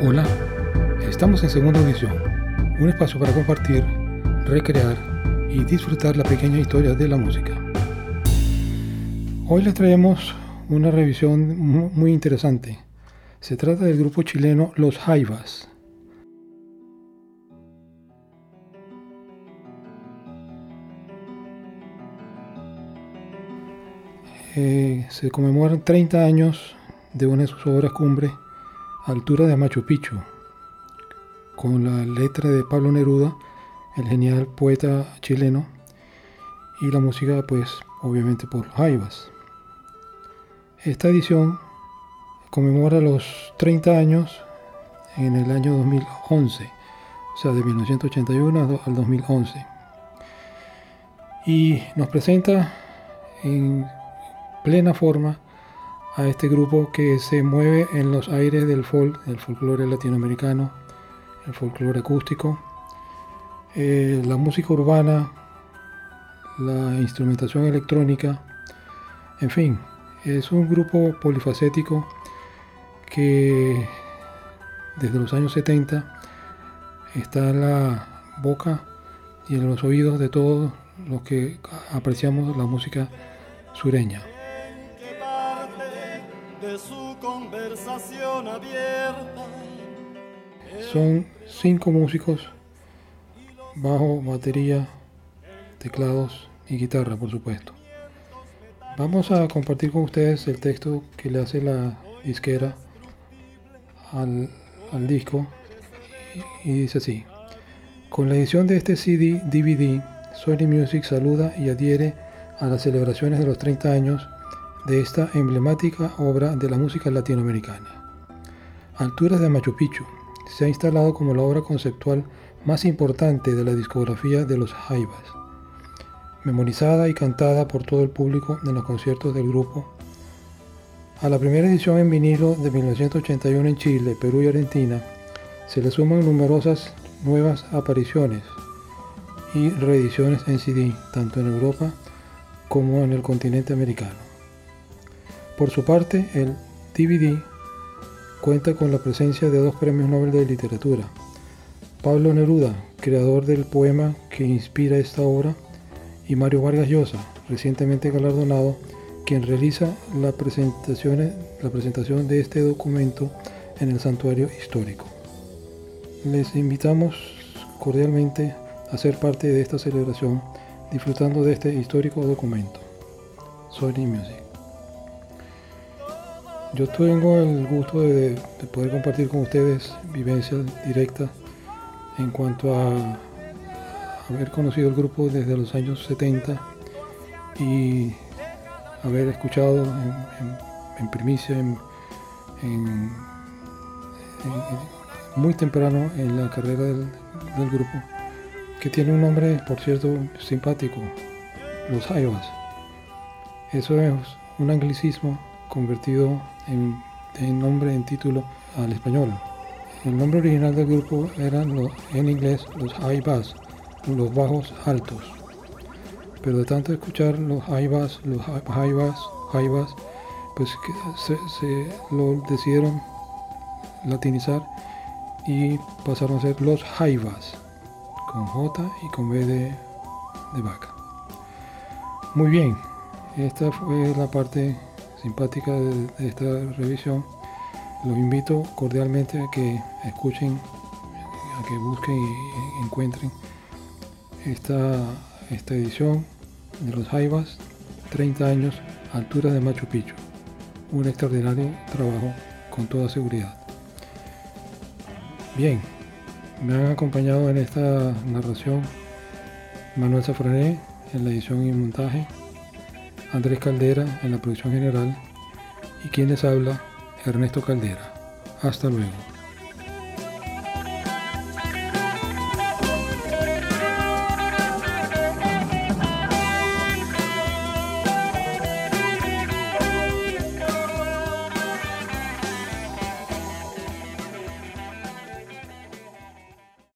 Hola, estamos en segunda edición, un espacio para compartir, recrear y disfrutar la pequeña historia de la música. Hoy les traemos una revisión muy interesante. Se trata del grupo chileno Los Jaivas. Eh, se conmemoran 30 años de una de sus obras cumbre, Altura de Machu Picchu, con la letra de Pablo Neruda, el genial poeta chileno, y la música, pues, obviamente por Jaivas. Esta edición conmemora los 30 años en el año 2011, o sea, de 1981 al 2011. Y nos presenta en plena forma a este grupo que se mueve en los aires del folk, del folclore latinoamericano, el folclore acústico, eh, la música urbana, la instrumentación electrónica, en fin, es un grupo polifacético que desde los años 70 está en la boca y en los oídos de todos los que apreciamos la música sureña su conversación abierta. Son cinco músicos, bajo, batería, teclados y guitarra, por supuesto. Vamos a compartir con ustedes el texto que le hace la disquera al, al disco y, y dice así. Con la edición de este CD DVD, Sony Music saluda y adhiere a las celebraciones de los 30 años de esta emblemática obra de la música latinoamericana. Alturas de Machu Picchu se ha instalado como la obra conceptual más importante de la discografía de los Jaivas, memorizada y cantada por todo el público en los conciertos del grupo. A la primera edición en vinilo de 1981 en Chile, Perú y Argentina se le suman numerosas nuevas apariciones y reediciones en CD, tanto en Europa como en el continente americano. Por su parte, el DVD cuenta con la presencia de dos premios Nobel de Literatura. Pablo Neruda, creador del poema que inspira esta obra, y Mario Vargas Llosa, recientemente galardonado, quien realiza la presentación, de este documento en el santuario histórico. Les invitamos cordialmente a ser parte de esta celebración disfrutando de este histórico documento. Sony Music. Yo tengo el gusto de, poder compartir con ustedes vivencias directas en cuanto a haber conocido el grupo desde los años 70 y haber escuchado en, primicia, muy temprano en la carrera del, grupo, que tiene un nombre, por cierto, simpático, los Jaivas. Eso es un anglicismo convertido en, nombre, en título al español. El nombre original del grupo era en inglés los high bass, los bajos altos. Pero de tanto escuchar los high bass, los high bass, high bass, pues se, lo decidieron latinizar y pasaron a ser los bass con J y con B de, de vaca. Muy bien, esta fue la parte simpática de, esta revisión, los invito cordialmente a que escuchen, a que busquen y encuentren esta, esta edición de los Jaivas, 30 años, altura de Machu Picchu. Un extraordinario trabajo con toda seguridad. Bien, me han acompañado en esta narración Manuel Zafrané en la edición y montaje, Andrés Caldera en la producción general y quien les habla, Ernesto Caldera. Hasta luego.